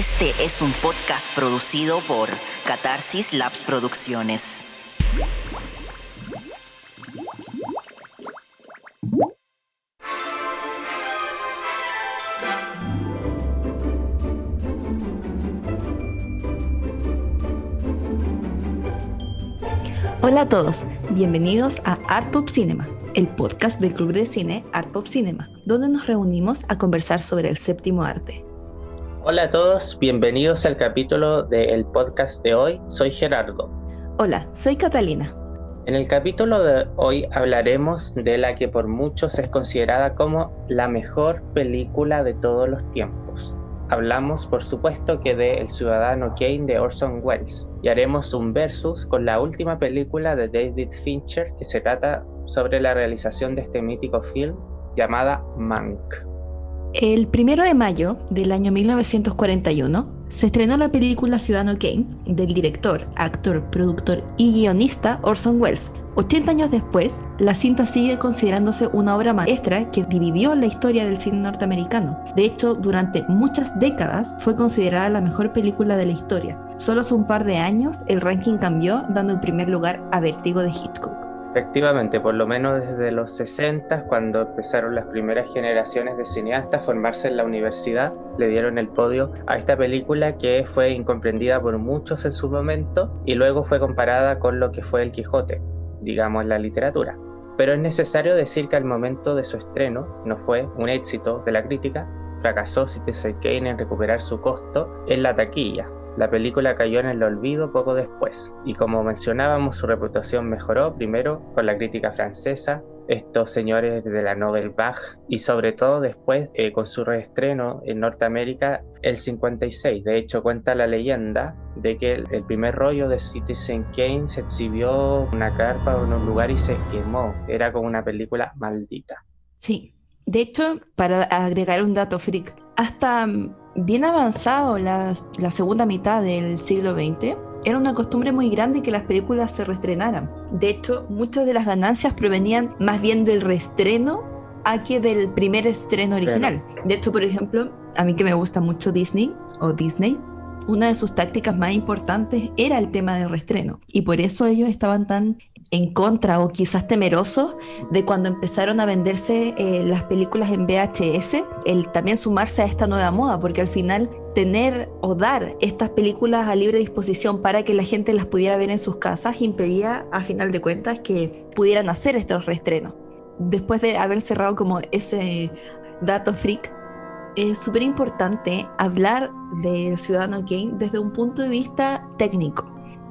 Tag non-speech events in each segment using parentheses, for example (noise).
Este es un podcast producido por Catarsis Labs Producciones. Hola a todos, bienvenidos a Art Pop Cinema, el podcast del club de cine Art Pop Cinema, donde nos reunimos a conversar sobre el séptimo arte. Hola a todos, bienvenidos al capítulo del podcast de hoy. Soy Gerardo. Hola, soy Catalina. En el capítulo de hoy hablaremos de la que por muchos es considerada como la mejor película de todos los tiempos. Hablamos, por supuesto, que de El Ciudadano Kane de Orson Welles y haremos un versus con la última película de David Fincher que se trata sobre la realización de este mítico film llamada Mank. El primero de mayo del año 1941 se estrenó la película Ciudadano Kane del director, actor, productor y guionista Orson Welles. 80 años después, la cinta sigue considerándose una obra maestra que dividió la historia del cine norteamericano. De hecho, durante muchas décadas fue considerada la mejor película de la historia. Solo hace un par de años el ranking cambió, dando el primer lugar a Vertigo de Hitchcock. Efectivamente, por lo menos desde los 60, cuando empezaron las primeras generaciones de cineastas a formarse en la universidad, le dieron el podio a esta película que fue incomprendida por muchos en su momento y luego fue comparada con lo que fue El Quijote, digamos la literatura. Pero es necesario decir que al momento de su estreno no fue un éxito de la crítica, fracasó Citizen Kane en recuperar su costo en la taquilla, la película cayó en el olvido poco después, y como mencionábamos, su reputación mejoró primero con la crítica francesa, estos señores de la Nobel Bach, y sobre todo después eh, con su reestreno en Norteamérica el 56. De hecho, cuenta la leyenda de que el, primer rollo de Citizen Kane se exhibió en una carpa o en un lugar y se quemó. Era como una película maldita. Sí, de hecho, para agregar un dato freak, hasta bien avanzado la, la segunda mitad del siglo XX, era una costumbre muy grande que las películas se reestrenaran. De hecho, muchas de las ganancias provenían más bien del reestreno a que del primer estreno original. De hecho, por ejemplo, a mí que me gusta mucho Disney o Disney, una de sus tácticas más importantes era el tema del reestreno. Y por eso ellos estaban tan en contra o quizás temerosos de cuando empezaron a venderse eh, las películas en VHS, el también sumarse a esta nueva moda, porque al final tener o dar estas películas a libre disposición para que la gente las pudiera ver en sus casas impedía a final de cuentas que pudieran hacer estos reestrenos. Después de haber cerrado como ese dato freak, es súper importante hablar de Ciudadano Kane desde un punto de vista técnico.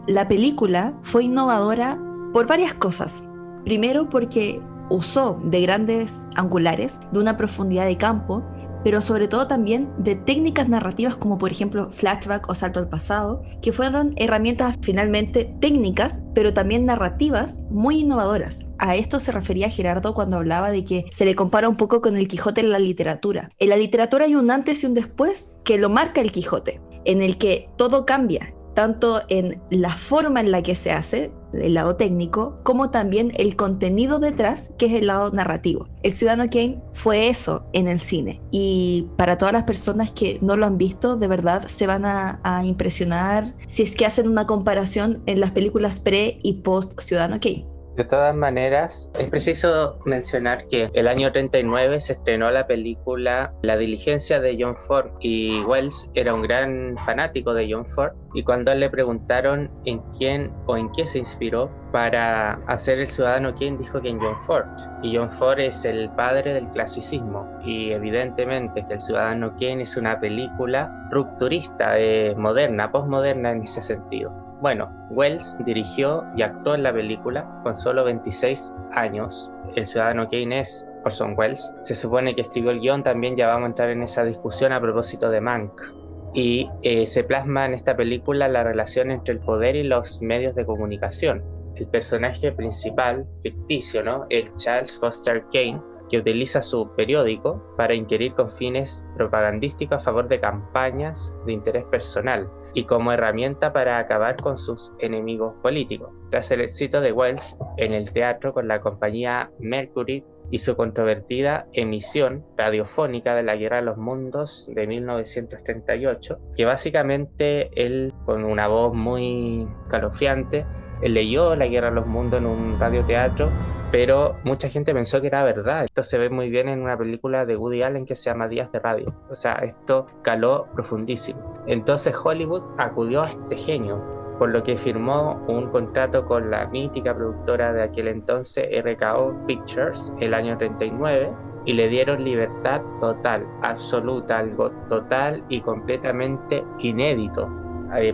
La película fue innovadora por varias cosas. Primero porque usó de grandes angulares, de una profundidad de campo, pero sobre todo también de técnicas narrativas como por ejemplo flashback o salto al pasado, que fueron herramientas finalmente técnicas, pero también narrativas muy innovadoras. A esto se refería Gerardo cuando hablaba de que se le compara un poco con el Quijote en la literatura. En la literatura hay un antes y un después que lo marca el Quijote, en el que todo cambia tanto en la forma en la que se hace, el lado técnico, como también el contenido detrás, que es el lado narrativo. El Ciudadano Kane fue eso en el cine y para todas las personas que no lo han visto, de verdad se van a, impresionar si es que hacen una comparación en las películas pre y post Ciudadano Kane. De todas maneras, es preciso mencionar que el año 39 se estrenó la película La diligencia de John Ford y Wells era un gran fanático de John Ford y cuando le preguntaron en quién o en qué se inspiró para hacer El Ciudadano Kane dijo que en John Ford y John Ford es el padre del clasicismo y evidentemente que El Ciudadano Kane es una película rupturista, eh, moderna, postmoderna en ese sentido. Bueno, Wells dirigió y actuó en la película con solo 26 años. El ciudadano Kane es Orson Welles. Se supone que escribió el guion, también ya vamos a entrar en esa discusión a propósito de Mank. Y eh, se plasma en esta película la relación entre el poder y los medios de comunicación. El personaje principal, ficticio, ¿no? Es Charles Foster Kane, que utiliza su periódico para inquirir con fines propagandísticos a favor de campañas de interés personal y como herramienta para acabar con sus enemigos políticos. Tras el éxito de Wells en el teatro con la compañía Mercury y su controvertida emisión radiofónica de la Guerra de los Mundos de 1938, que básicamente él, con una voz muy calofriante, leyó La Guerra de los Mundos en un radioteatro, pero mucha gente pensó que era verdad. Esto se ve muy bien en una película de Woody Allen que se llama Días de Radio. O sea, esto caló profundísimo. Entonces Hollywood acudió a este genio, por lo que firmó un contrato con la mítica productora de aquel entonces, RKO Pictures, el año 39, y le dieron libertad total, absoluta, algo total y completamente inédito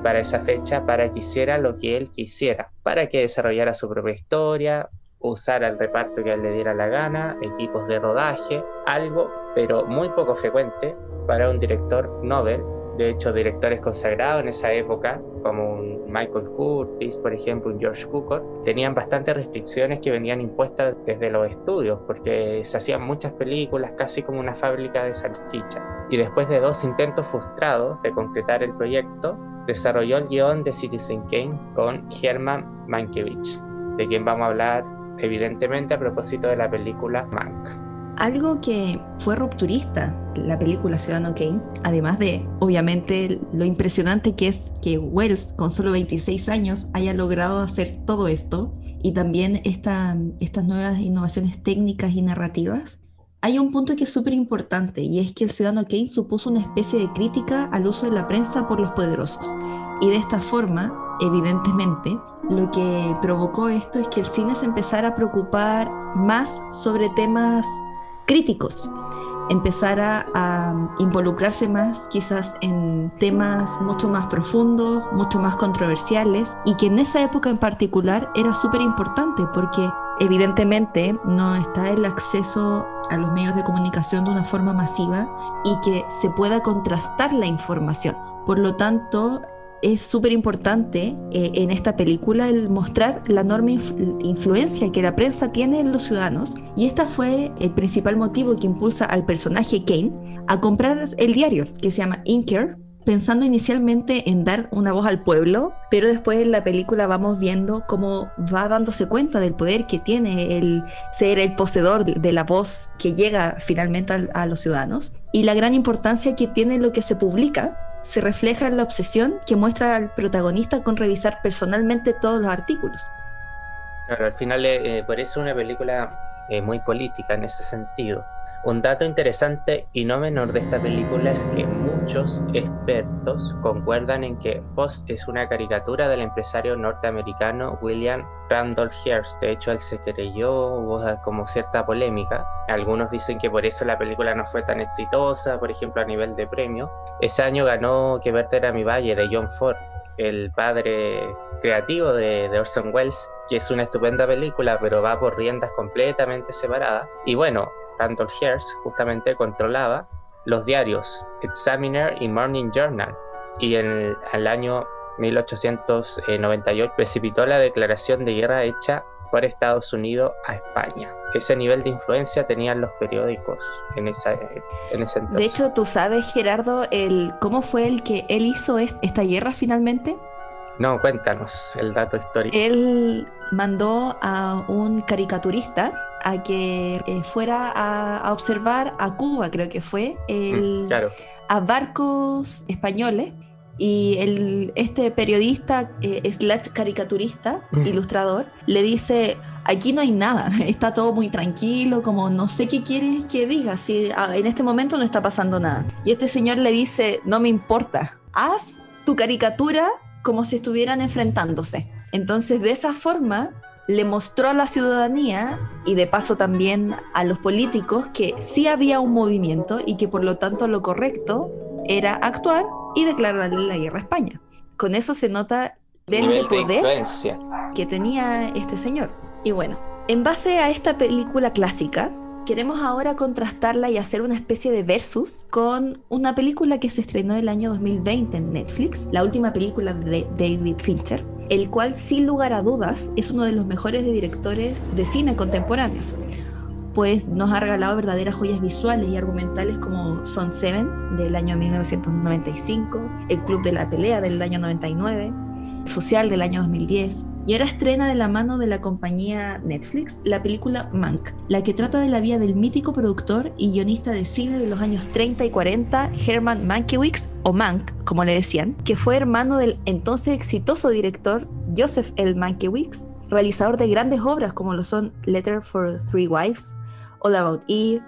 para esa fecha para que hiciera lo que él quisiera, para que desarrollara su propia historia, usara el reparto que él le diera la gana, equipos de rodaje, algo, pero muy poco frecuente para un director Nobel. De hecho, directores consagrados en esa época, como un Michael Curtis, por ejemplo, un George Cukor, tenían bastantes restricciones que venían impuestas desde los estudios, porque se hacían muchas películas, casi como una fábrica de salchicha. Y después de dos intentos frustrados de concretar el proyecto, desarrolló el guion de Citizen Kane con Herman Mankiewicz, de quien vamos a hablar evidentemente a propósito de la película Mank. Algo que fue rupturista, la película Ciudadano Kane, además de, obviamente, lo impresionante que es que Wells, con solo 26 años, haya logrado hacer todo esto, y también esta, estas nuevas innovaciones técnicas y narrativas, hay un punto que es súper importante y es que el ciudadano Kane supuso una especie de crítica al uso de la prensa por los poderosos. Y de esta forma, evidentemente, lo que provocó esto es que el cine se empezara a preocupar más sobre temas críticos, empezara a involucrarse más quizás en temas mucho más profundos, mucho más controversiales y que en esa época en particular era súper importante porque evidentemente no está el acceso a los medios de comunicación de una forma masiva y que se pueda contrastar la información. Por lo tanto, es súper importante eh, en esta película el mostrar la enorme influencia que la prensa tiene en los ciudadanos y este fue el principal motivo que impulsa al personaje Kane a comprar el diario que se llama Inker pensando inicialmente en dar una voz al pueblo, pero después en la película vamos viendo cómo va dándose cuenta del poder que tiene el ser el poseedor de la voz que llega finalmente a, los ciudadanos y la gran importancia que tiene lo que se publica se refleja en la obsesión que muestra al protagonista con revisar personalmente todos los artículos. Claro, al final eh, por eso una película eh, muy política en ese sentido un dato interesante y no menor de esta película es que muchos expertos concuerdan en que Foss es una caricatura del empresario norteamericano William Randolph Hearst. De hecho, él se creyó, hubo como cierta polémica. Algunos dicen que por eso la película no fue tan exitosa, por ejemplo, a nivel de premio. Ese año ganó Que verte era mi valle de John Ford, el padre creativo de, de, Orson Welles, que es una estupenda película, pero va por riendas completamente separadas. Y bueno, Randolph Hearst justamente controlaba los diarios Examiner y Morning Journal y en el año 1898 precipitó la declaración de guerra hecha por Estados Unidos a España. Ese nivel de influencia tenían los periódicos en, esa, en ese entonces. De hecho, ¿tú sabes, Gerardo, el, cómo fue el que él hizo esta guerra finalmente? No, cuéntanos el dato histórico. Él mandó a un caricaturista a que eh, fuera a, observar a Cuba, creo que fue, el, mm, a barcos españoles. Y el, este periodista, eh, slash caricaturista, ilustrador, le dice, aquí no hay nada, (laughs) está todo muy tranquilo, como no sé qué quieres que diga, si en este momento no está pasando nada. Y este señor le dice, no me importa, haz tu caricatura como si estuvieran enfrentándose. Entonces, de esa forma, le mostró a la ciudadanía y de paso también a los políticos que sí había un movimiento y que por lo tanto lo correcto era actuar y declararle la guerra a España. Con eso se nota el poder que tenía este señor. Y bueno, en base a esta película clásica, Queremos ahora contrastarla y hacer una especie de versus con una película que se estrenó el año 2020 en Netflix, la última película de David Fincher, el cual sin lugar a dudas es uno de los mejores directores de cine contemporáneos, pues nos ha regalado verdaderas joyas visuales y argumentales como Son Seven del año 1995, El Club de la Pelea del año 99, Social del año 2010, Y ahora estrena de la mano de la compañía Netflix la película Mank, la que trata de la vida del mítico productor y guionista de cine de los años 30 y 40, Herman Mankiewicz, o Mank, como le decían, que fue hermano del entonces exitoso director Joseph L. Mankiewicz, realizador de grandes obras como lo son Letter for Three Wives, All About Eve,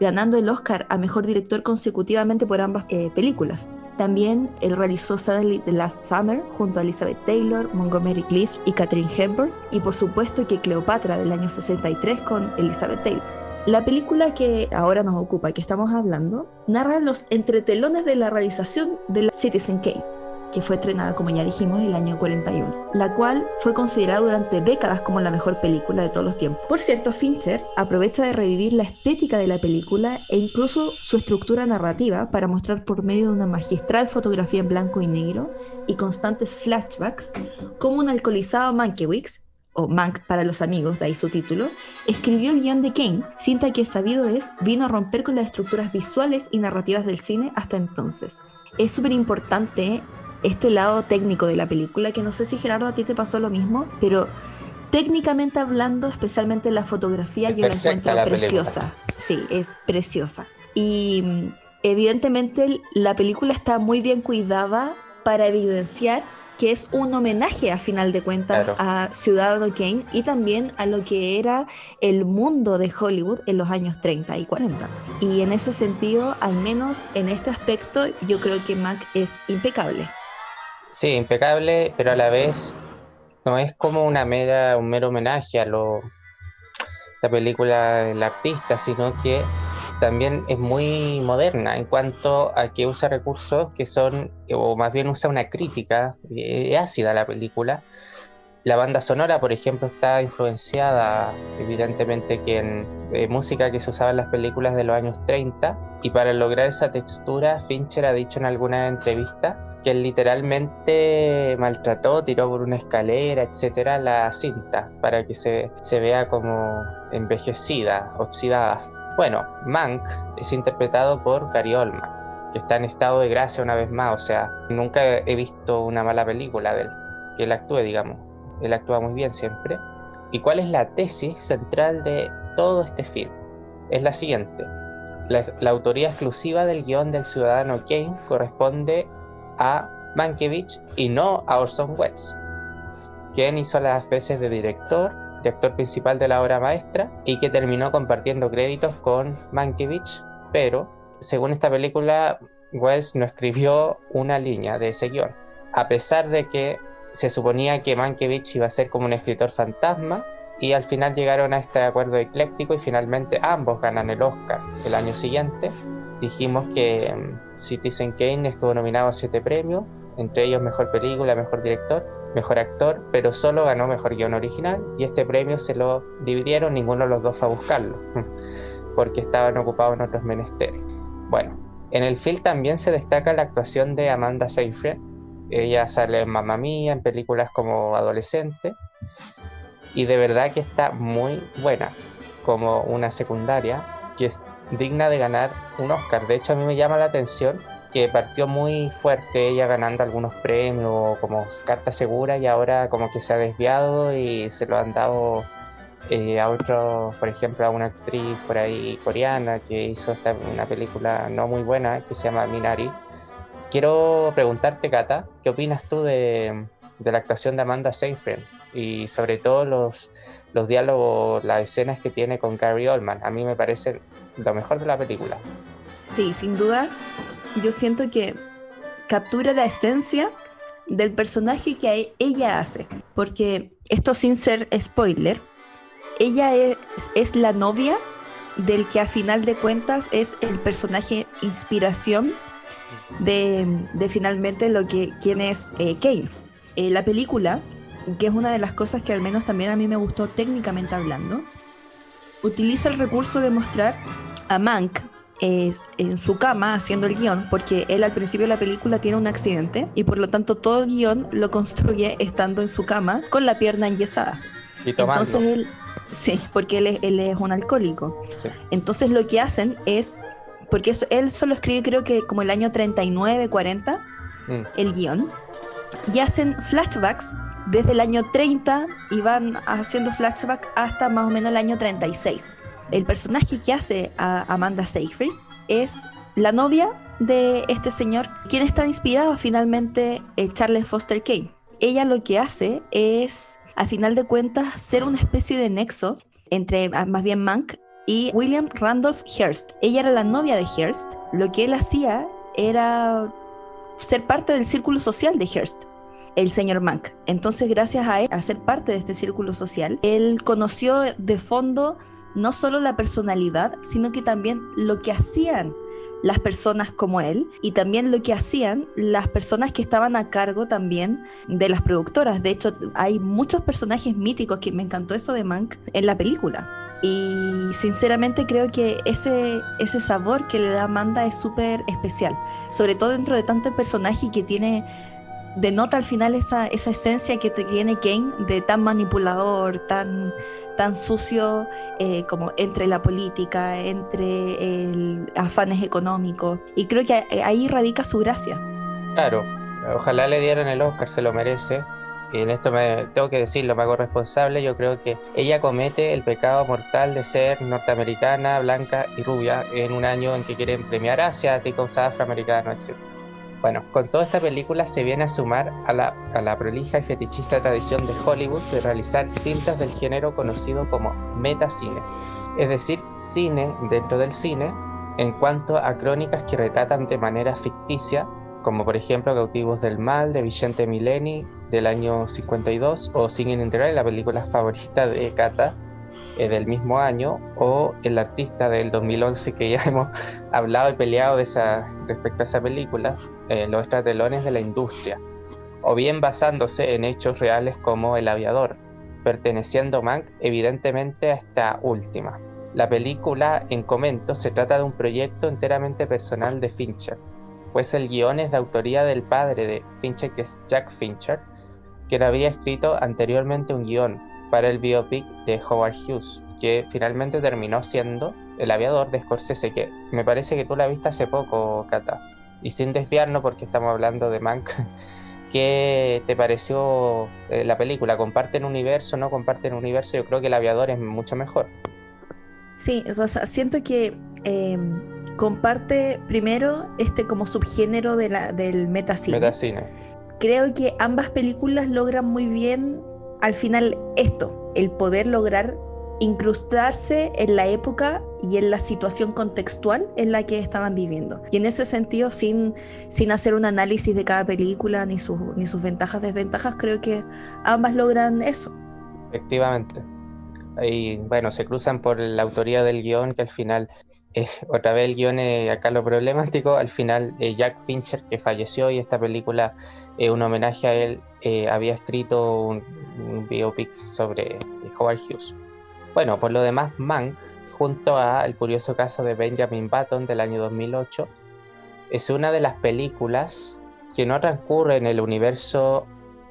ganando el Oscar a Mejor Director consecutivamente por ambas eh, películas. También él realizó Suddenly the Last Summer junto a Elizabeth Taylor, Montgomery Clift y Katherine Hepburn, y por supuesto que Cleopatra del año 63 con Elizabeth Taylor. La película que ahora nos ocupa, que estamos hablando, narra los entretelones de la realización de la Citizen Kane, que fue estrenada, como ya dijimos, el año 41, la cual fue considerada durante décadas como la mejor película de todos los tiempos. Por cierto, Fincher aprovecha de revivir la estética de la película e incluso su estructura narrativa para mostrar por medio de una magistral fotografía en blanco y negro y constantes flashbacks cómo un alcoholizado Mankiewicz o Mank para los amigos, de ahí su título, escribió el guion de Kane, cinta que sabido es, vino a romper con las estructuras visuales y narrativas del cine hasta entonces. Es súper importante este lado técnico de la película, que no sé si Gerardo a ti te pasó lo mismo, pero técnicamente hablando, especialmente la fotografía, yo la encuentro preciosa. Sí, es preciosa. Y mm, evidentemente la película está muy bien cuidada para evidenciar que es un homenaje a final de cuentas a Ciudadano Kane y también a lo que era el mundo de Hollywood en los años 30 y 40. Y en ese sentido, al menos en este aspecto, yo creo que Mac es impecable. Sí, impecable, pero a la vez no es como una mera, un mero homenaje a la película del artista, sino que también es muy moderna en cuanto a que usa recursos que son, o más bien usa una crítica eh, ácida a la película. La banda sonora, por ejemplo, está influenciada evidentemente que en eh, música que se usaba en las películas de los años 30 y para lograr esa textura, Fincher ha dicho en alguna entrevista que literalmente maltrató, tiró por una escalera, etcétera, la cinta para que se, se vea como envejecida, oxidada. Bueno, Mank es interpretado por Gary Oldman, que está en estado de gracia una vez más, o sea, nunca he visto una mala película de él, que él actúe, digamos. Él actúa muy bien siempre. ¿Y cuál es la tesis central de todo este film? Es la siguiente. La, la autoría exclusiva del guion del ciudadano Kane corresponde a Mankiewicz y no a Orson Welles, quien hizo las veces de director, director principal de la obra maestra y que terminó compartiendo créditos con Mankiewicz, pero según esta película, Welles no escribió una línea de ese guion, a pesar de que se suponía que Mankiewicz iba a ser como un escritor fantasma y al final llegaron a este acuerdo ecléctico y finalmente ambos ganan el Oscar el año siguiente dijimos que mm, Citizen Kane estuvo nominado a siete premios, entre ellos mejor película, mejor director, mejor actor, pero solo ganó mejor guion original y este premio se lo dividieron, ninguno de los dos fue a buscarlo, (laughs) porque estaban ocupados en otros menesteres. Bueno, en el film también se destaca la actuación de Amanda Seyfried. Ella sale en Mamma Mía, en películas como adolescente, y de verdad que está muy buena como una secundaria, que digna de ganar un Oscar. De hecho, a mí me llama la atención que partió muy fuerte ella ganando algunos premios como carta segura y ahora como que se ha desviado y se lo han dado eh, a otro, por ejemplo, a una actriz por ahí coreana que hizo una película no muy buena que se llama Minari. Quiero preguntarte, Kata, ¿qué opinas tú de, de la actuación de Amanda Seyfried y sobre todo los, los diálogos, las escenas que tiene con Gary Oldman? A mí me parecen lo mejor de la película. Sí, sin duda, yo siento que captura la esencia del personaje que ella hace, porque esto sin ser spoiler, ella es, es la novia del que a final de cuentas es el personaje inspiración de, de finalmente lo que quién es eh, Kane. Eh, la película, que es una de las cosas que al menos también a mí me gustó técnicamente hablando, utiliza el recurso de mostrar a Mank en su cama haciendo el guion, porque él al principio de la película tiene un accidente y por lo tanto todo el guion lo construye estando en su cama con la pierna enyesada. Y Entonces él, sí, porque él es, él es un alcohólico. Entonces lo que hacen es, porque él solo escribe creo que como el año 39, 40, mm. el guion, y hacen flashbacks desde el año 30 y van haciendo flashback hasta más o menos el año 36. El personaje que hace a Amanda Seyfried es la novia de este señor, quien está inspirado finalmente en Charles Foster Kane. Ella lo que hace es, a final de cuentas, ser una especie de nexo entre ah, más bien Mank y William Randolph Hearst. Ella era la novia de Hearst. Lo que él hacía era ser parte del círculo social de Hearst el señor Mank. Entonces, gracias a él, a ser parte de este círculo social, él conoció de fondo no solo la personalidad, sino que también lo que hacían las personas como él y también lo que hacían las personas que estaban a cargo también de las productoras. De hecho, hay muchos personajes míticos que me encantó eso de Mank en la película. Y sinceramente creo que ese, ese sabor que le da Amanda es súper especial, sobre todo dentro de tanto personaje que tiene denota al final esa, esa esencia que tiene Kane de tan manipulador, tan, tan sucio eh, como entre la política, entre el afanes económicos. Y creo que ahí radica su gracia. Claro, ojalá le dieran el Oscar, se lo merece. Y en esto me tengo que decirlo, me hago responsable. Yo creo que ella comete el pecado mortal de ser norteamericana, blanca y rubia en un año en que quieren premiar asiáticos, afroamericanos, etc. Bueno, con toda esta película se viene a sumar a la, a la prolija y fetichista tradición de Hollywood de realizar cintas del género conocido como metacine, es decir, cine dentro del cine en cuanto a crónicas que retratan de manera ficticia, como por ejemplo Cautivos del Mal de Vicente Mileni del año 52 o Singing in the Rain, la película favorita de Kata, eh, del mismo año o El artista del 2011 que ya (laughs) hemos hablado y peleado respecto a esa película, eh, Los estratelones de la industria, o bien basándose en hechos reales como El aviador, perteneciendo Mank evidentemente a esta última. La película en comento se trata de un proyecto enteramente personal de Fincher, pues el guion es de autoría del padre de Fincher, que es Jack Fincher, quien había escrito anteriormente un guion para el biopic de Howard Hughes, que finalmente terminó siendo El aviador de Scorsese, que me parece que tú la viste hace poco, Cata. Y sin desviarnos, porque estamos hablando de Mank, (laughs) ¿qué te pareció eh, la película? ¿Comparten universo? ¿No comparten universo? Yo creo que El aviador es mucho mejor. Sí, o sea, siento que em, comparte primero este como subgénero de la, del metacine. Metacine. Creo que ambas películas logran muy bien al final esto, el poder lograr incrustarse en la época y en la situación contextual en la que estaban viviendo. Y en ese sentido, sin, sin hacer un análisis de cada película ni, ni sus ventajas, desventajas, creo que ambas logran eso. Efectivamente. Y bueno, se cruzan por la autoría del guion, que al final, eh, otra vez el guion es acá lo problemático, al final eh, Jack Fincher, que falleció y esta película es un homenaje a él, eh, había escrito un, biopic sobre Howard Hughes. Bueno, por lo demás, Mank, junto a El curioso caso de Benjamin Button del año 2008, es una de las películas que no transcurre en el universo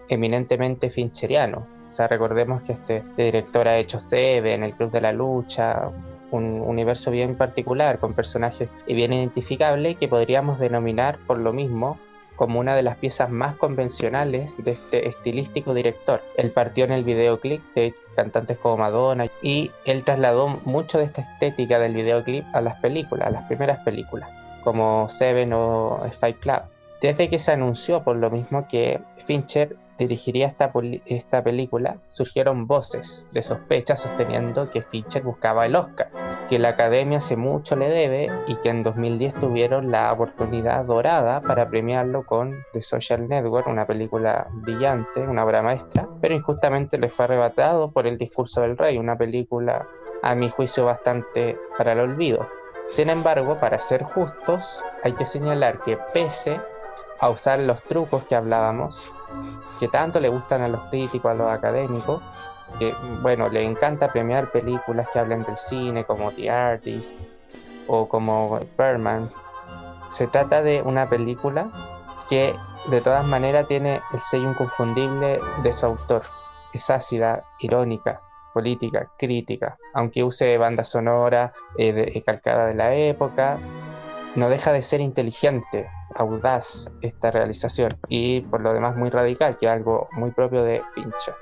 eminentemente fincheriano. O sea, recordemos que este, director ha hecho en El Club de la Lucha, un universo bien particular, con personajes bien identificables que podríamos denominar por lo mismo como una de las piezas más convencionales de este estilístico director. Él partió en el videoclip de cantantes como Madonna y él trasladó mucho de esta estética del videoclip a las películas, a las primeras películas, como Seven o Fight Club. Desde que se anunció por lo mismo que Fincher dirigiría esta, esta película, surgieron voces de sospecha sosteniendo que Fincher buscaba el Oscar, que la academia hace mucho le debe y que en 2010 tuvieron la oportunidad dorada para premiarlo con The Social Network, una película brillante, una obra maestra, pero injustamente le fue arrebatado por El discurso del rey, una película a mi juicio bastante para el olvido. Sin embargo, para ser justos, hay que señalar que pese a usar los trucos que hablábamos, que tanto le gustan a los críticos, a los académicos, que bueno, le encanta premiar películas que hablen del cine, como The Artist o como Birdman. Se trata de una película que de todas maneras tiene el sello inconfundible de su autor. Es ácida, irónica, política, crítica, aunque use banda sonora eh, calcada de la época, no deja de ser inteligente, audaz esta realización y por lo demás muy radical, que es algo muy propio de Fincher.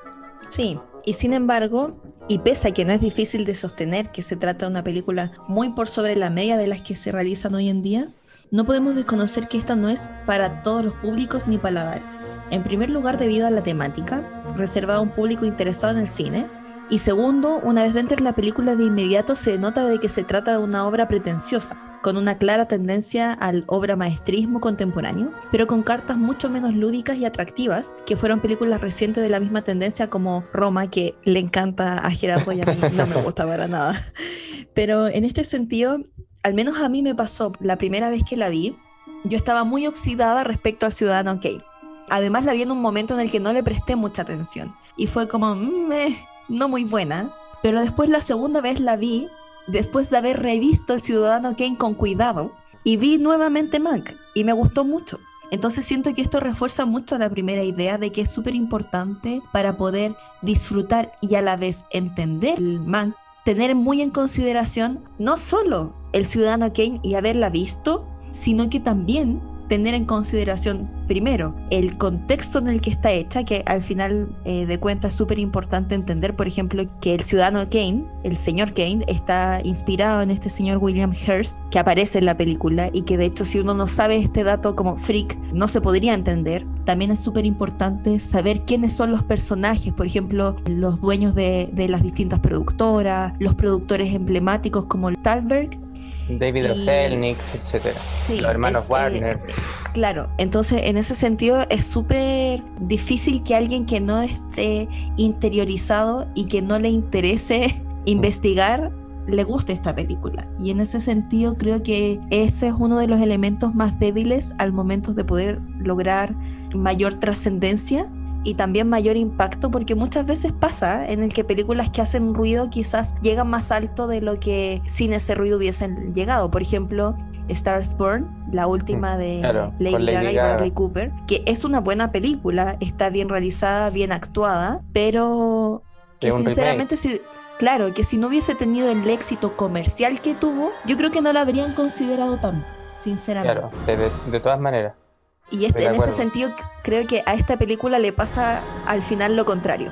Sí, y sin embargo, y pese a que no es difícil de sostener que se trata de una película muy por sobre la media de las que se realizan hoy en día, no podemos desconocer que esta no es para todos los públicos ni paladares. En primer lugar, debido a la temática, reservada a un público interesado en el cine, y segundo, una vez dentro de la película de inmediato se nota de que se trata de una obra pretenciosa, con una clara tendencia al obra maestrismo contemporáneo, pero con cartas mucho menos lúdicas y atractivas, que fueron películas recientes de la misma tendencia como Roma, que le encanta a Gerardo y a mí no me gusta para nada. (laughs) Pero en este sentido, al menos a mí me pasó la primera vez que la vi, yo estaba muy oxidada respecto al Ciudadano Kane. Además la vi en un momento en el que no le presté mucha atención y fue como, mm, eh, no muy buena. Pero después la segunda vez la vi después de haber revisto El Ciudadano Kane con cuidado y vi nuevamente Mank y me gustó mucho. Entonces siento que esto refuerza mucho la primera idea de que es súper importante para poder disfrutar y a la vez entender el Mank, tener muy en consideración no solo el Ciudadano Kane y haberla visto, sino que también tener en consideración primero el contexto en el que está hecha, que al final eh, de cuentas es súper importante entender, por ejemplo, que el ciudadano Kane, el señor Kane, está inspirado en este señor William Hearst que aparece en la película y que de hecho si uno no sabe este dato como freak no se podría entender. También es súper importante saber quiénes son los personajes, por ejemplo, los dueños de, las distintas productoras, los productores emblemáticos como Talberg David Oselnik, etcétera. los hermanos eh, Warner. claro, entonces en ese sentido es súper difícil que alguien que no esté interiorizado y que no le interese investigar le guste esta película. Y en ese sentido creo que ese es uno de los elementos más débiles al momento de poder lograr mayor trascendencia y también mayor impacto porque muchas veces pasa en el que películas que hacen ruido quizás llegan más alto de lo que sin ese ruido hubiesen llegado. Por ejemplo, Stars Born, la última de Lady, Gaga y Bradley Cooper, que es una buena película, está bien realizada, bien actuada, pero que sinceramente si, claro, que si no hubiese tenido el éxito comercial que tuvo, yo creo que no la habrían considerado tanto, sinceramente. Claro, de todas maneras. Y este, en este sentido creo que a esta película le pasa al final lo contrario.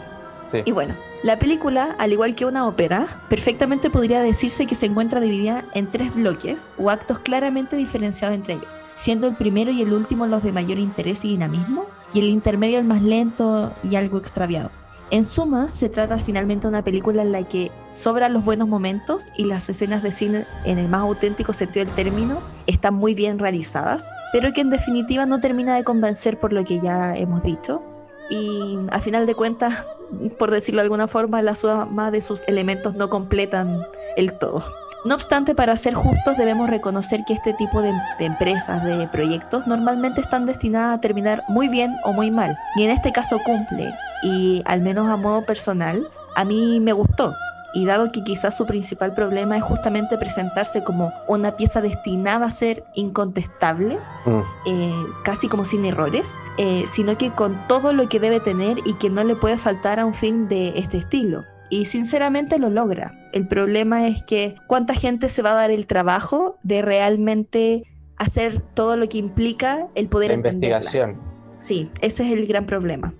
Y bueno, la película, al igual que una ópera, perfectamente podría decirse que se encuentra dividida en tres bloques o actos claramente diferenciados entre ellos, siendo el primero y el último los de mayor interés y dinamismo, y el intermedio el más lento y algo extraviado. En suma, se trata finalmente de una película en la que sobran los buenos momentos y las escenas de cine, en el más auténtico sentido del término, están muy bien realizadas, pero que en definitiva no termina de convencer por lo que ya hemos dicho. Y a final de cuentas, (laughs) por decirlo de alguna forma, la suma de sus elementos no completan el todo. No obstante, para ser justos debemos reconocer que este tipo de, de, empresas, de proyectos, normalmente están destinadas a terminar muy bien o muy mal. Y en este caso cumple, y al menos a modo personal, a mí me gustó. Y dado que quizás su principal problema es justamente presentarse como una pieza destinada a ser incontestable, mm. eh, casi como sin errores, eh, sino que con todo lo que debe tener y que no le puede faltar a un film de este estilo. Y sinceramente lo logra. El problema es que cuánta gente se va a dar el trabajo de realmente hacer todo lo que implica el poder La investigación. Sí, ese es el gran problema.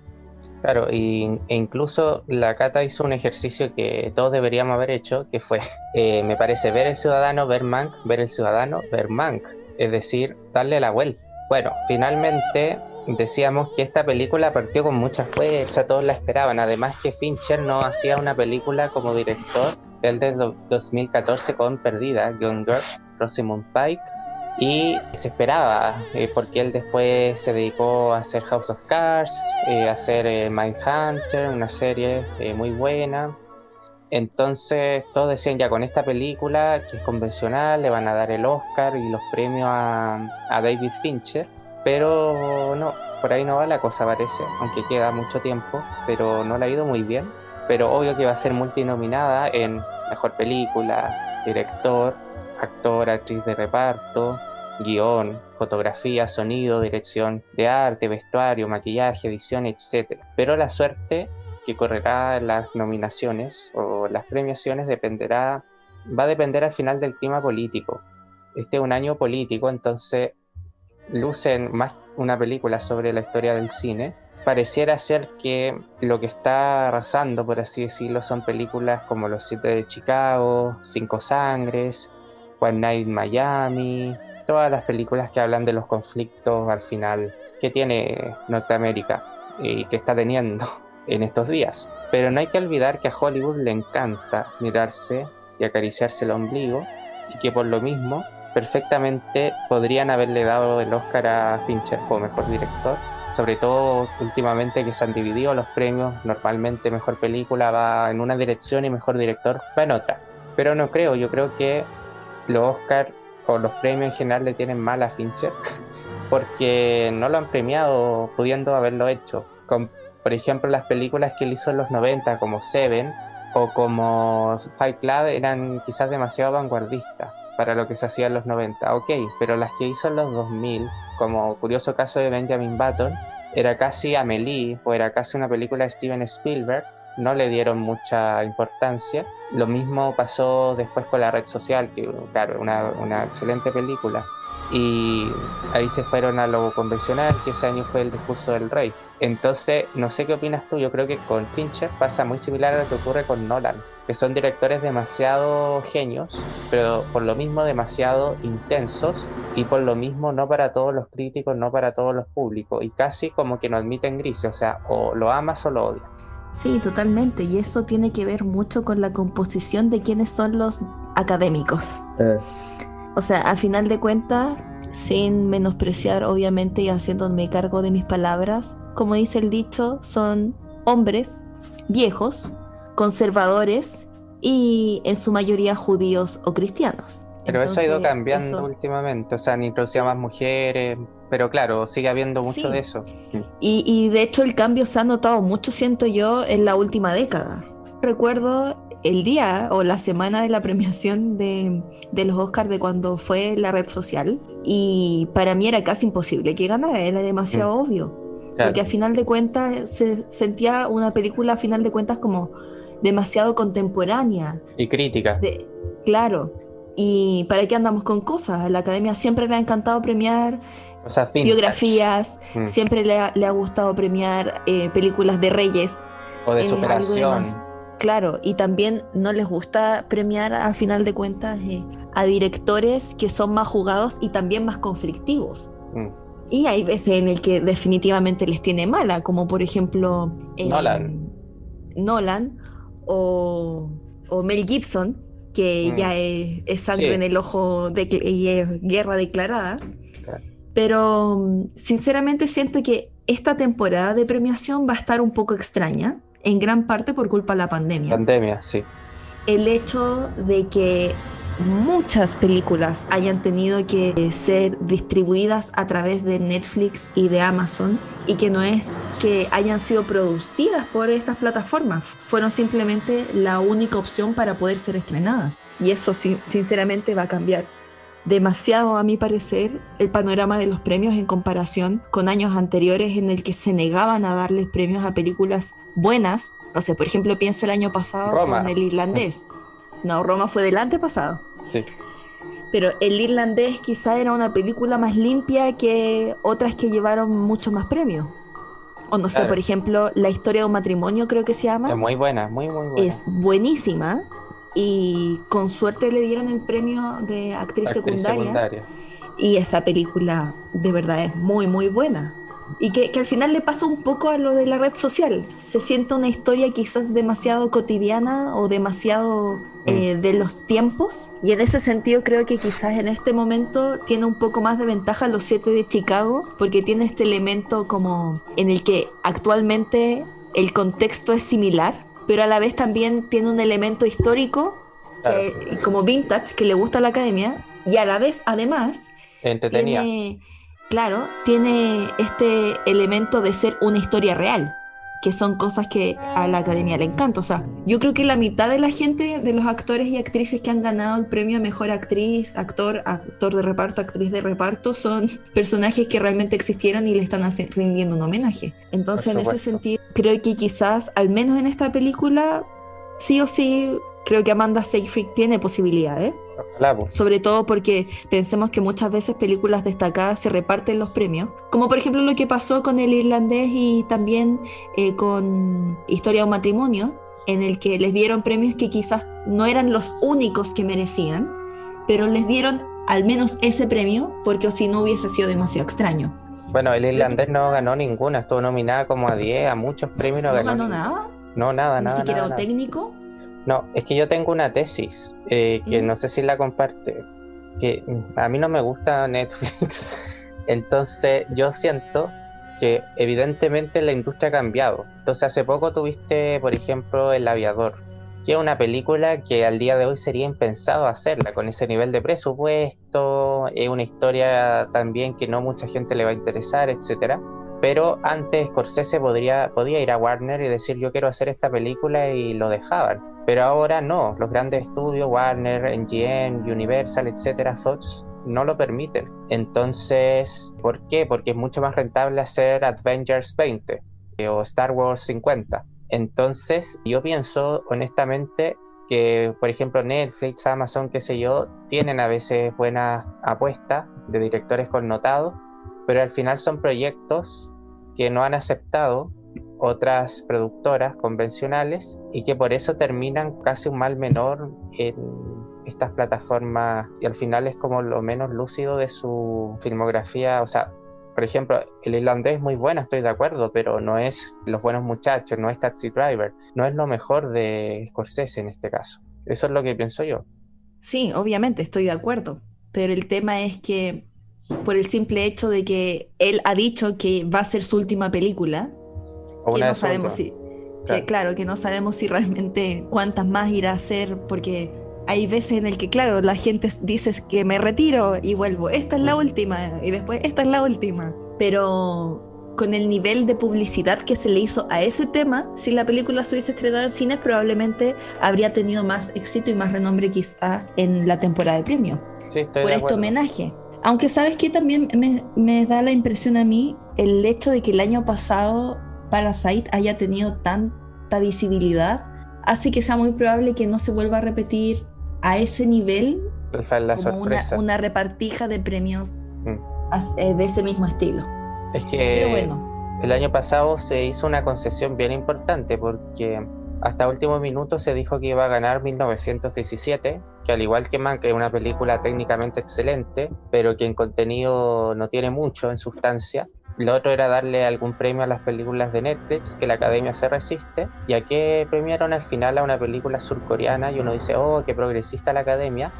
Claro, y, e incluso la Cata hizo un ejercicio que todos deberíamos haber hecho, que fue, (laughs) eh, me parece, ver el ciudadano, ver Mank, ver el ciudadano, ver Mank, es decir, darle la vuelta. Bueno, finalmente decíamos que esta película partió con mucha fuerza, todos la esperaban, además que Fincher no hacía una película como director desde 2014 con Perdida, Gone Girl, Rosamund Pike, y se esperaba, eh, porque él después se dedicó a hacer House of Cards, eh, a hacer eh, Mindhunter, una serie muy buena. Entonces todos decían ya con esta película, que es convencional, le van a dar el Oscar y los premios a, a David Fincher, pero no, por ahí no va la cosa parece, aunque queda mucho tiempo, pero no le ha ido muy bien. Pero obvio que va a ser multinominada en Mejor Película, Director, Actor, Actriz de Reparto, guion, fotografía, sonido, dirección de arte, vestuario, maquillaje, edición, etc. Pero la suerte que correrá las nominaciones o las premiaciones dependerá, va a depender al final del clima político. Este es un año político, entonces lucen más una película sobre la historia del cine, pareciera ser que lo que está arrasando, por así decirlo, son películas como Los Siete de Chicago, Cinco Sangres, One Night Miami, todas las películas que hablan de los conflictos al final que tiene Norteamérica y que está teniendo (laughs) en estos días. Pero no hay que olvidar que a Hollywood le encanta mirarse y acariciarse el ombligo y que por lo mismo perfectamente podrían haberle dado el Oscar a Fincher como mejor director. Sobre todo últimamente que se han dividido los premios, normalmente mejor película va en una dirección y mejor director va en otra. Pero no creo, yo creo que los Oscar o los premios en general le tienen mal a Fincher (laughs) porque no lo han premiado pudiendo haberlo hecho. Por ejemplo, las películas que él hizo en los 90 como Seven o como Fight Club eran quizás demasiado vanguardistas para lo que se hacía en los 90, ok, pero las que hizo en los 2000, como curioso caso de Benjamin Button, era casi Amelie o era casi una película de Steven Spielberg, no le dieron mucha importancia. Lo mismo pasó después con la red social, que claro, una, una excelente película, y ahí se fueron a lo convencional, que ese año fue el discurso del rey. Entonces, no sé qué opinas tú, yo creo que con Fincher pasa muy similar a lo que ocurre con Nolan, que son directores demasiado genios, pero por lo mismo demasiado intensos y por lo mismo no para todos los críticos, no para todos los públicos, y casi como que no admiten grises, o sea, o lo amas o lo odias. Sí, totalmente, y eso tiene que ver mucho con la composición de quiénes son los académicos. Eh. O sea, a final de cuentas, sin menospreciar obviamente y haciéndome cargo de mis palabras, como dice el dicho, son hombres viejos, conservadores y en su mayoría judíos o cristianos. Pero eso ha ido cambiando últimamente, o sea, han introducido más mujeres, pero claro, sigue habiendo mucho de eso. Y, y de hecho el cambio se ha notado mucho, siento yo, en la última década. Recuerdo el día o la semana de la premiación de, los Oscars de cuando fue la red social y para mí era casi imposible que ganara, era demasiado mm. obvio. Porque a final de cuentas se sentía una película a final de cuentas como demasiado contemporánea. Y crítica. claro. ¿Y para qué andamos con cosas? A la academia siempre le ha encantado premiar biografías, mm. siempre le ha, gustado premiar eh, películas de reyes. O de superación Claro, y también no les gusta premiar a final de cuentas eh, a directores que son más jugados y también más conflictivos. Mm. Y hay veces en el que definitivamente les tiene mala, como por ejemplo eh, Nolan. Nolan o, Mel Gibson, que mm. ya es, sangre en el ojo de, y es guerra declarada. Pero sinceramente siento que esta temporada de premiación va a estar un poco extraña en gran parte por culpa de la pandemia. Pandemia, sí. El hecho de que muchas películas hayan tenido que ser distribuidas a través de Netflix y de Amazon y que no es que hayan sido producidas por estas plataformas, fueron simplemente la única opción para poder ser estrenadas. Y eso sinceramente va a cambiar demasiado, a mi parecer, el panorama de los premios en comparación con años anteriores en el que se negaban a darles premios a películas buenas. O sea, por ejemplo, pienso el año pasado con el irlandés. No, Roma fue del antepasado. Sí. Pero el irlandés quizá era una película más limpia que otras que llevaron mucho más premios. O no sé, por ejemplo, La historia de un matrimonio creo que se llama. Es muy buena, muy, muy buena. Es buenísima y con suerte le dieron el premio de actriz, secundaria, Y esa película de verdad es muy, muy buena. Y que, al final le pasa un poco a lo de la red social. Se siente una historia quizás demasiado cotidiana o demasiado. Eh, de los tiempos. Y en ese sentido creo que quizás en este momento tiene un poco más de ventaja los siete de Chicago, porque tiene este elemento como en el que actualmente el contexto es similar, pero a la vez también tiene un elemento histórico como vintage que le gusta a la academia y a la vez además tiene, claro, tiene este elemento de ser una historia real que son cosas que a la academia le encanta. O sea, yo creo que la mitad de la gente, de los actores y actrices que han ganado el premio a mejor actriz, actor, actor de reparto, actriz de reparto, son (laughs) personajes que realmente existieron y le están rindiendo un homenaje. Entonces, en ese sentido, creo que quizás, al menos en esta película, sí o sí, creo que Amanda Seyfried tiene posibilidades. Sobre todo porque pensemos que muchas veces películas destacadas se reparten los premios, como por ejemplo lo que pasó con el irlandés y también eh, con Historia de un matrimonio, en el que les dieron premios que quizás no eran los únicos que merecían, pero les dieron al menos ese premio porque o si no hubiese sido demasiado extraño. Bueno, el irlandés no ganó ninguna, estuvo nominada como a 10, a muchos premios no, ¿No ganó. nada? No, nada, Ni nada. siquiera nada, un nada. técnico. No, es que yo tengo una tesis eh, que no sé si la comparte, que a mí no me gusta (laughs) Netflix, entonces yo siento que evidentemente la industria ha cambiado. Entonces hace poco tuviste, por ejemplo, El Aviador, que es una película que al día de hoy sería impensado hacerla con ese nivel de presupuesto, es una historia también que no mucha gente le va a interesar, etcétera. Pero antes Scorsese podría, podía ir a Warner y decir yo quiero hacer esta película y lo dejaban. Pero ahora no, los grandes estudios, Warner, MGM, Universal, etcétera, Fox, no lo permiten. Entonces, ¿por qué? Porque es mucho más rentable hacer Avengers 20 eh, o Star Wars 50. Entonces, yo pienso honestamente que, por ejemplo, Netflix, Amazon, qué sé yo, tienen a veces buenas apuestas de directores connotados, pero al final son proyectos que no han aceptado otras productoras convencionales y que por eso terminan casi un mal menor en estas plataformas y al final es como lo menos lúcido de su filmografía, o sea, por ejemplo, el irlandés es muy bueno, estoy de acuerdo, pero no es Los Buenos Muchachos, no es Taxi Driver, no es lo mejor de Scorsese en este caso. Eso es lo que pienso yo. Sí, obviamente, estoy de acuerdo. Pero el tema es que por el simple hecho de que él ha dicho que va a ser su última película, O que no sabemos si, Claro. que, claro, que no sabemos si realmente cuántas más irá a hacer, porque hay veces en el que, claro, la gente dice que me retiro y vuelvo, esta es la última, y después esta es la última. Pero con el nivel de publicidad que se le hizo a ese tema, si la película se hubiese estrenado en cines, probablemente habría tenido más éxito y más renombre quizá en la temporada de premio Sí, estoy por de este acuerdo. homenaje. Aunque sabes que también me, me da la impresión a mí el hecho de que el año pasado Parasite haya tenido tanta visibilidad hace que sea muy probable que no se vuelva a repetir a ese nivel Esa es la como una, repartija de premios Mm. eh, de ese mismo estilo. Es que Pero bueno, el año pasado se hizo una concesión bien importante porque hasta último minuto se dijo que iba a ganar 1917, que al igual que Man, que es una película técnicamente excelente, pero que en contenido no tiene mucho en sustancia. Lo otro era darle algún premio a las películas de Netflix, que la academia se resiste, y a que premiaron al final a una película surcoreana y uno dice, oh, qué progresista la academia,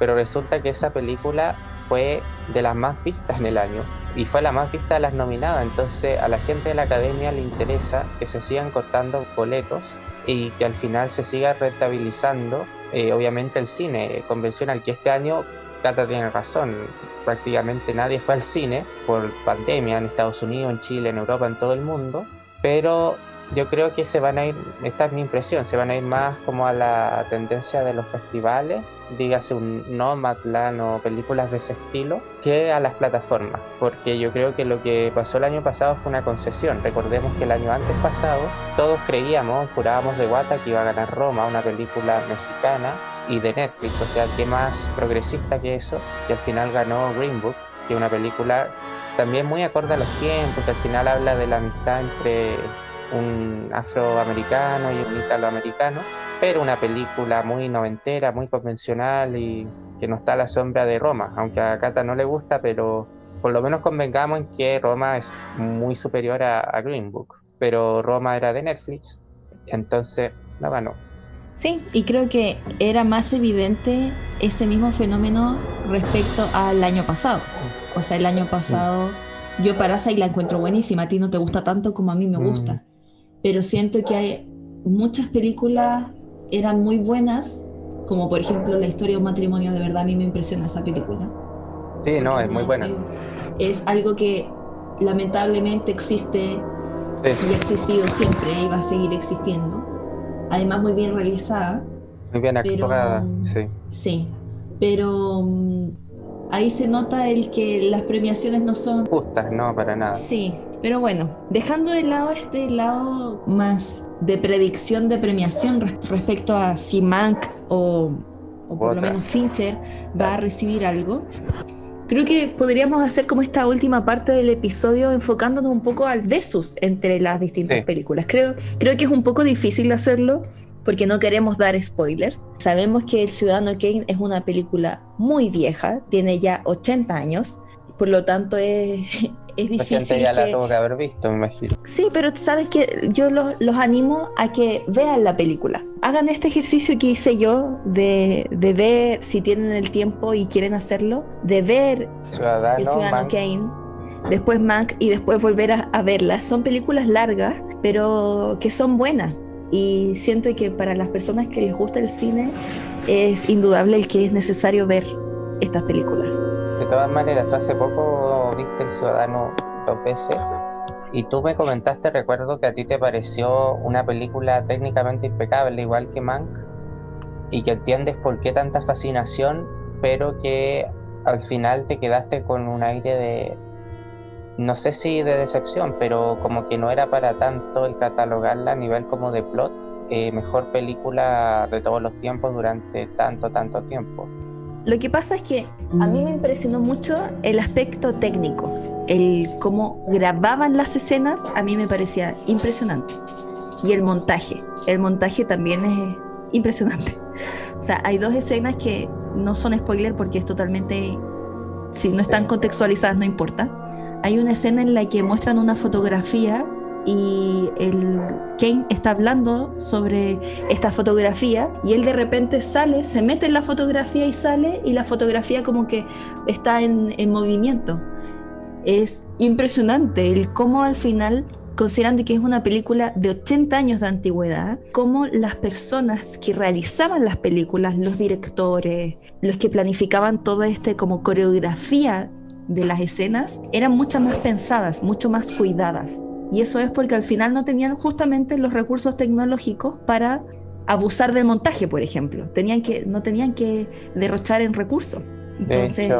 pero resulta que esa película fue de las más vistas en el año y fue la más vista de las nominadas. Entonces a la gente de la academia le interesa que se sigan cortando boletos y que al final se siga rentabilizando, eh, obviamente, el cine convencional, que este año, Cata tiene razón, prácticamente nadie fue al cine por pandemia en Estados Unidos, en Chile, en Europa, en todo el mundo, pero yo creo que se van a ir, esta es mi impresión, se van a ir más como a la tendencia de los festivales, dígase un Nomadland o películas de ese estilo, que a las plataformas, porque yo creo que lo que pasó el año pasado fue una concesión. Recordemos que el año antes pasado todos creíamos, jurábamos de guata que iba a ganar Roma, una película mexicana y de Netflix, o sea, qué más progresista que eso, y al final ganó Green Book, que es una película también muy acorde a los tiempos, que al final habla de la amistad entre un afroamericano y un italoamericano, pero una película muy noventera, muy convencional y que no está a la sombra de Roma, aunque a Cata no le gusta, pero por lo menos convengamos en que Roma es muy superior a, a Green Book, pero Roma era de Netflix, entonces no ganó. sí, y creo que era más evidente ese mismo fenómeno respecto al año pasado. O sea, el año pasado yo Parasite la encuentro buenísima, a ti no te gusta tanto como a mí me Mm. gusta, pero siento que hay muchas películas eran muy buenas, como por ejemplo La historia de un matrimonio, de verdad a mí me impresiona esa película. Sí, no, es muy buena. Es algo que lamentablemente existe Sí, y ha existido siempre y va a seguir existiendo. Además muy bien realizada, muy bien pero- actuada, sí. sí, pero mm, ahí se nota el que las premiaciones no son Justas, no, para nada. Sí, pero bueno, dejando de lado este lado más de predicción de premiación res- respecto a si Mank o o por lo menos Fincher va a recibir algo. Creo que podríamos hacer como esta última parte del episodio enfocándonos un poco al versus entre las distintas películas. Creo, creo que es un poco difícil hacerlo porque no queremos dar spoilers. Sabemos que El Ciudadano Kane es una película muy vieja, tiene ya 80 años, por lo tanto es, (laughs) es difícil. La gente ya la tuvo que haber visto, me imagino. Sí, pero sabes que yo los, los, animo a que vean la película. Hagan este ejercicio que hice yo de, de ver, si tienen el tiempo y quieren hacerlo, de ver Ciudadano, El Ciudadano Kane, después Mank y después volver a, a verlas. Son películas largas, pero que son buenas. Y siento que para las personas que les gusta el cine es indudable el que es necesario ver estas películas. De todas maneras, tú hace poco viste El Ciudadano dos veces y tú me comentaste, recuerdo que a ti te pareció una película técnicamente impecable, igual que Mank, y que entiendes por qué tanta fascinación, pero que al final te quedaste con un aire de, no sé si de decepción, pero como que no era para tanto el catalogarla a nivel como de plot, eh, mejor película de todos los tiempos durante tanto, tanto tiempo. Lo que pasa es que a mí me impresionó mucho el aspecto técnico, el cómo grababan las escenas, a mí me parecía impresionante. Y el montaje, el montaje también es impresionante. O sea, hay dos escenas que no son spoiler porque es totalmente, si no están contextualizadas no importa. Hay una escena en la que muestran una fotografía y el Kane está hablando sobre esta fotografía y él de repente sale, se mete en la fotografía y sale y la fotografía como que está en, en movimiento. Es impresionante el cómo al final, considerando que es una película de 80 años de antigüedad, cómo las personas que realizaban las películas, los directores, los que planificaban toda este como coreografía de las escenas, eran mucho más pensadas, mucho más cuidadas. Y eso es porque al final no tenían justamente los recursos tecnológicos para abusar del montaje, por ejemplo. Tenían que, no tenían que derrochar en recursos. Entonces,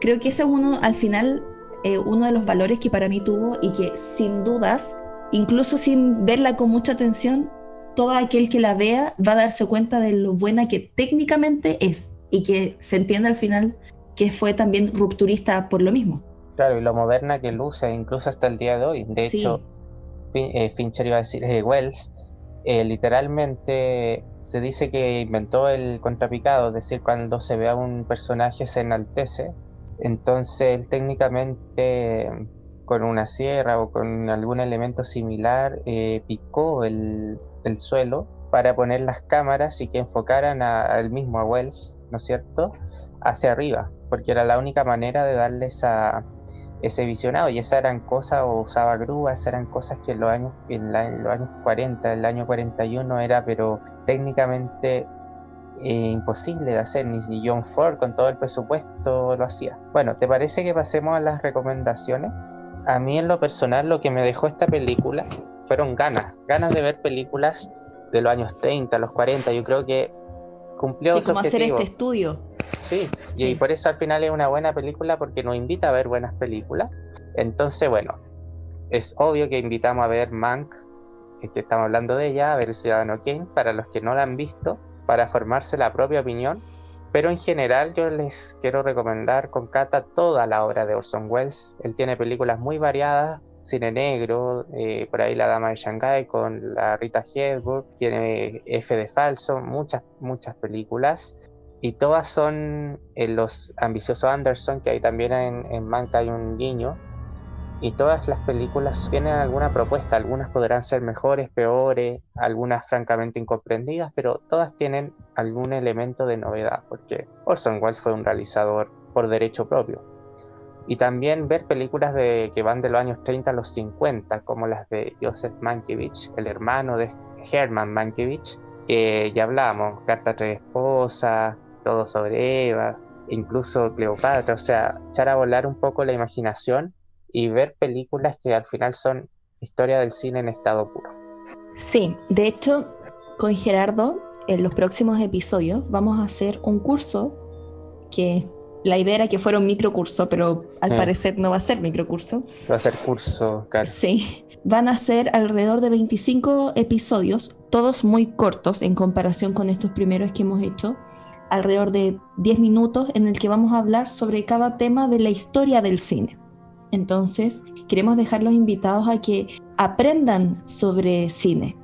creo que ese es uno, al final, eh, uno de los valores que para mí tuvo y que sin dudas, incluso sin verla con mucha atención, todo aquel que la vea va a darse cuenta de lo buena que técnicamente es y que se entiende al final que fue también rupturista por lo mismo. Claro, y lo moderna que luce, incluso hasta el día de hoy. De hecho, eh, Fincher iba a decir, eh, Wells, eh, literalmente se dice que inventó el contrapicado, es decir, cuando se ve a un personaje se enaltece. Entonces, él técnicamente con una sierra o con algún elemento similar picó el, el, suelo para poner las cámaras y que enfocaran al mismo, a Wells, ¿no es cierto?, hacia arriba, porque era la única manera de darle esa, ese visionado y esas eran cosas, o usaba grúas, eran cosas que en los años, en, los años 40, el año 41 era pero técnicamente eh, imposible de hacer, ni John Ford con todo el presupuesto lo hacía. Bueno, ¿te parece que pasemos a las recomendaciones? A mí en lo personal lo que me dejó esta película fueron ganas, ganas de ver películas de los años 30, los 40, yo creo que cumplió sí, como hacer este estudio. Sí, y por eso al final es una buena película porque nos invita a ver buenas películas. Entonces, bueno, es obvio que invitamos a ver Mank, que estamos hablando de ella, a ver Ciudadano Kane, para los que no la han visto, para formarse la propia opinión. Pero en general yo les quiero recomendar con Cata toda la obra de Orson Welles. Él tiene películas muy variadas, cine negro, eh, por ahí La Dama de Shanghai con la Rita Hayworth, tiene F de Falso, muchas, muchas películas. Y todas son en los ambiciosos Anderson, que hay también en, en Manca hay un guiño, y todas las películas tienen alguna propuesta, algunas podrán ser mejores, peores, algunas francamente incomprendidas, pero todas tienen algún elemento de novedad, porque Orson Welles fue un realizador por derecho propio. Y también ver películas de, que van de los años 30 a los 50, como las de Joseph Mankiewicz, el hermano de Herman Mankiewicz, que ya hablamos, Carta a tres esposas, todo sobre Eva, incluso Cleopatra, o sea, echar a volar un poco la imaginación y ver películas que al final son historia del cine en estado puro. Sí, de hecho, con Gerardo, en los próximos episodios vamos a hacer un curso que la idea era que fuera un microcurso, pero al mm. parecer no va a ser microcurso. Va a ser curso, claro. Sí, van a ser alrededor de 25 episodios todos muy cortos en comparación con estos primeros que hemos hecho, alrededor de 10 minutos en el que vamos a hablar sobre cada tema de la historia del cine. Entonces, queremos dejar los invitados a que aprendan sobre cine.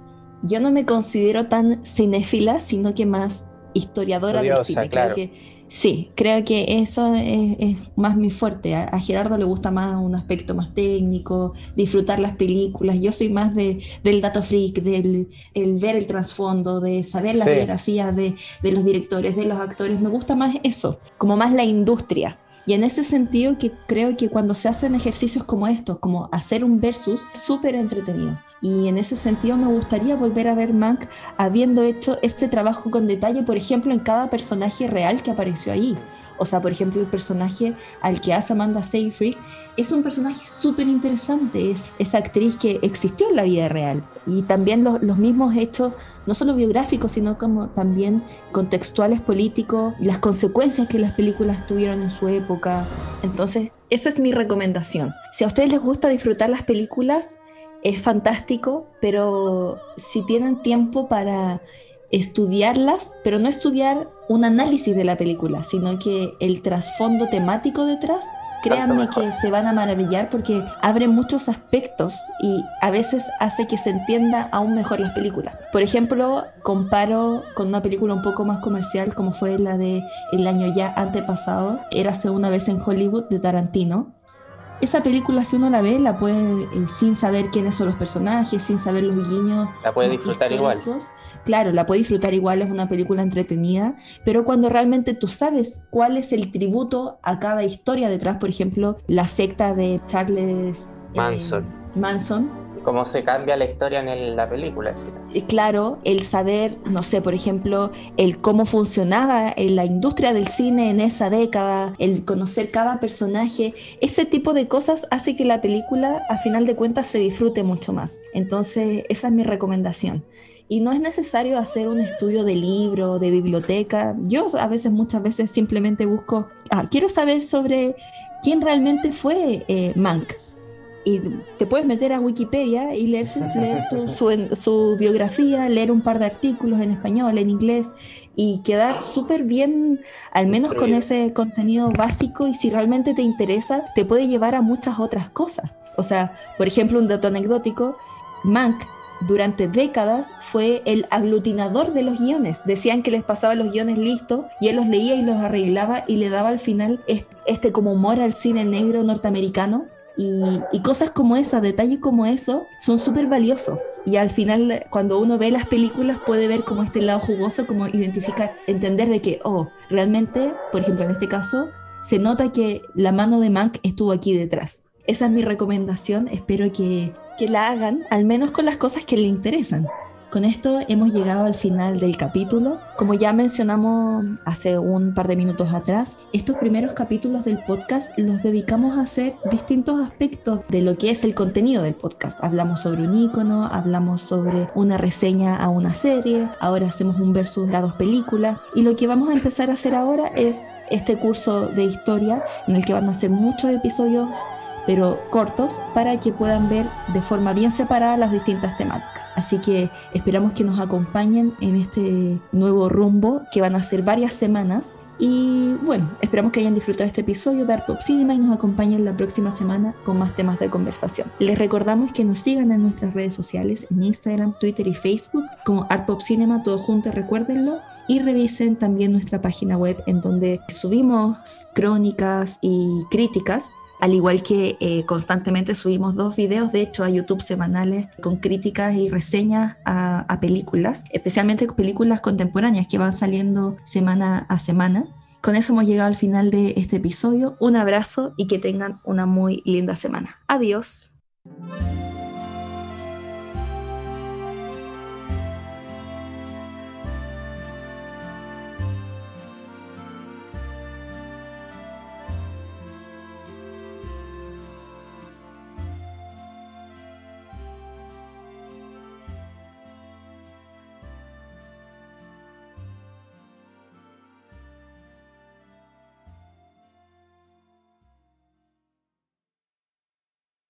Yo no me considero tan cinéfila, sino que más historiadora del cine. Creo que Sí, creo que eso es, más mi fuerte. A, Gerardo le gusta más un aspecto más técnico, disfrutar las películas. Yo soy más de, del dato freak, del el ver el trasfondo, de saber las biografías de, de los directores, de los actores. Me gusta más eso, como más la industria. Y en ese sentido que creo que cuando se hacen ejercicios como estos, como hacer un versus, súper entretenido. Y en ese sentido me gustaría volver a ver Mank habiendo hecho este trabajo con detalle, por ejemplo, en cada personaje real que apareció ahí. O sea, por ejemplo, el personaje al que hace Amanda Seyfried es un personaje súper interesante. Es esa actriz que existió en la vida real. Y también los mismos hechos, no solo biográficos, sino como también contextuales políticos, las consecuencias que las películas tuvieron en su época. Entonces, esa es mi recomendación. Si a ustedes les gusta disfrutar las películas, es fantástico, pero si tienen tiempo para estudiarlas, pero no estudiar un análisis de la película, sino que el trasfondo temático detrás, créanme que se van a maravillar porque abre muchos aspectos y a veces hace que se entienda aún mejor las películas. Por ejemplo, comparo con una película un poco más comercial como fue la de el año ya antepasado, Érase una vez en Hollywood de Tarantino esa película si uno la ve, la puede, eh, sin saber quiénes son los personajes, sin saber los guiños. La puede disfrutar igual. Claro, la puede disfrutar igual, es una película entretenida, pero cuando realmente tú sabes cuál es el tributo a cada historia detrás, por ejemplo, la secta de Charles eh, Manson. Cómo se cambia la historia en la película. Claro, el saber, no sé, por ejemplo, el cómo funcionaba en la industria del cine en esa década, el conocer cada personaje, ese tipo de cosas hace que la película, a final de cuentas, se disfrute mucho más. Entonces, esa es mi recomendación. Y no es necesario hacer un estudio de libro, de biblioteca. Yo a veces, muchas veces, simplemente busco, ah, quiero saber sobre quién realmente fue eh, Mank y te puedes meter a Wikipedia y leer su, su, biografía, leer un par de artículos en español, en inglés y quedar súper bien, al menos con ese contenido básico y si realmente te interesa, te puede llevar a muchas otras cosas. O sea, por ejemplo, un dato anecdótico, Mank durante décadas fue el aglutinador de los guiones. Decían que les pasaba los guiones listos y él los leía y los arreglaba y le daba al final este, este como humor al cine negro norteamericano y, cosas como esas, detalles como eso, son súper valiosos. Y al final, cuando uno ve las películas, puede ver como este lado jugoso, como identificar, entender de que, oh, realmente, por ejemplo, en este caso, se nota que la mano de Mank estuvo aquí detrás. Esa es mi recomendación, espero que, que la hagan, al menos con las cosas que le interesan. Con esto hemos llegado al final del capítulo. Como ya mencionamos hace un par de minutos atrás, estos primeros capítulos del podcast los dedicamos a hacer distintos aspectos de lo que es el contenido del podcast. Hablamos sobre un icono, hablamos sobre una reseña a una serie, ahora hacemos un versus a dos películas y lo que vamos a empezar a hacer ahora es este curso de historia en el que van a ser muchos episodios pero cortos para que puedan ver de forma bien separada las distintas temáticas. Así que esperamos que nos acompañen en este nuevo rumbo que van a ser varias semanas. Y bueno, esperamos que hayan disfrutado este episodio de Art Pop Cinema y nos acompañen la próxima semana con más temas de conversación. Les recordamos que nos sigan en nuestras redes sociales, en Instagram, Twitter y Facebook, como Art Pop Cinema, todos juntos, recuérdenlo. Y revisen también nuestra página web en donde subimos crónicas y críticas al igual que eh, constantemente subimos dos videos, de hecho, a YouTube semanales con críticas y reseñas a, a películas, especialmente películas contemporáneas que van saliendo semana a semana. Con eso hemos llegado al final de este episodio. Un abrazo y que tengan una muy linda semana. Adiós.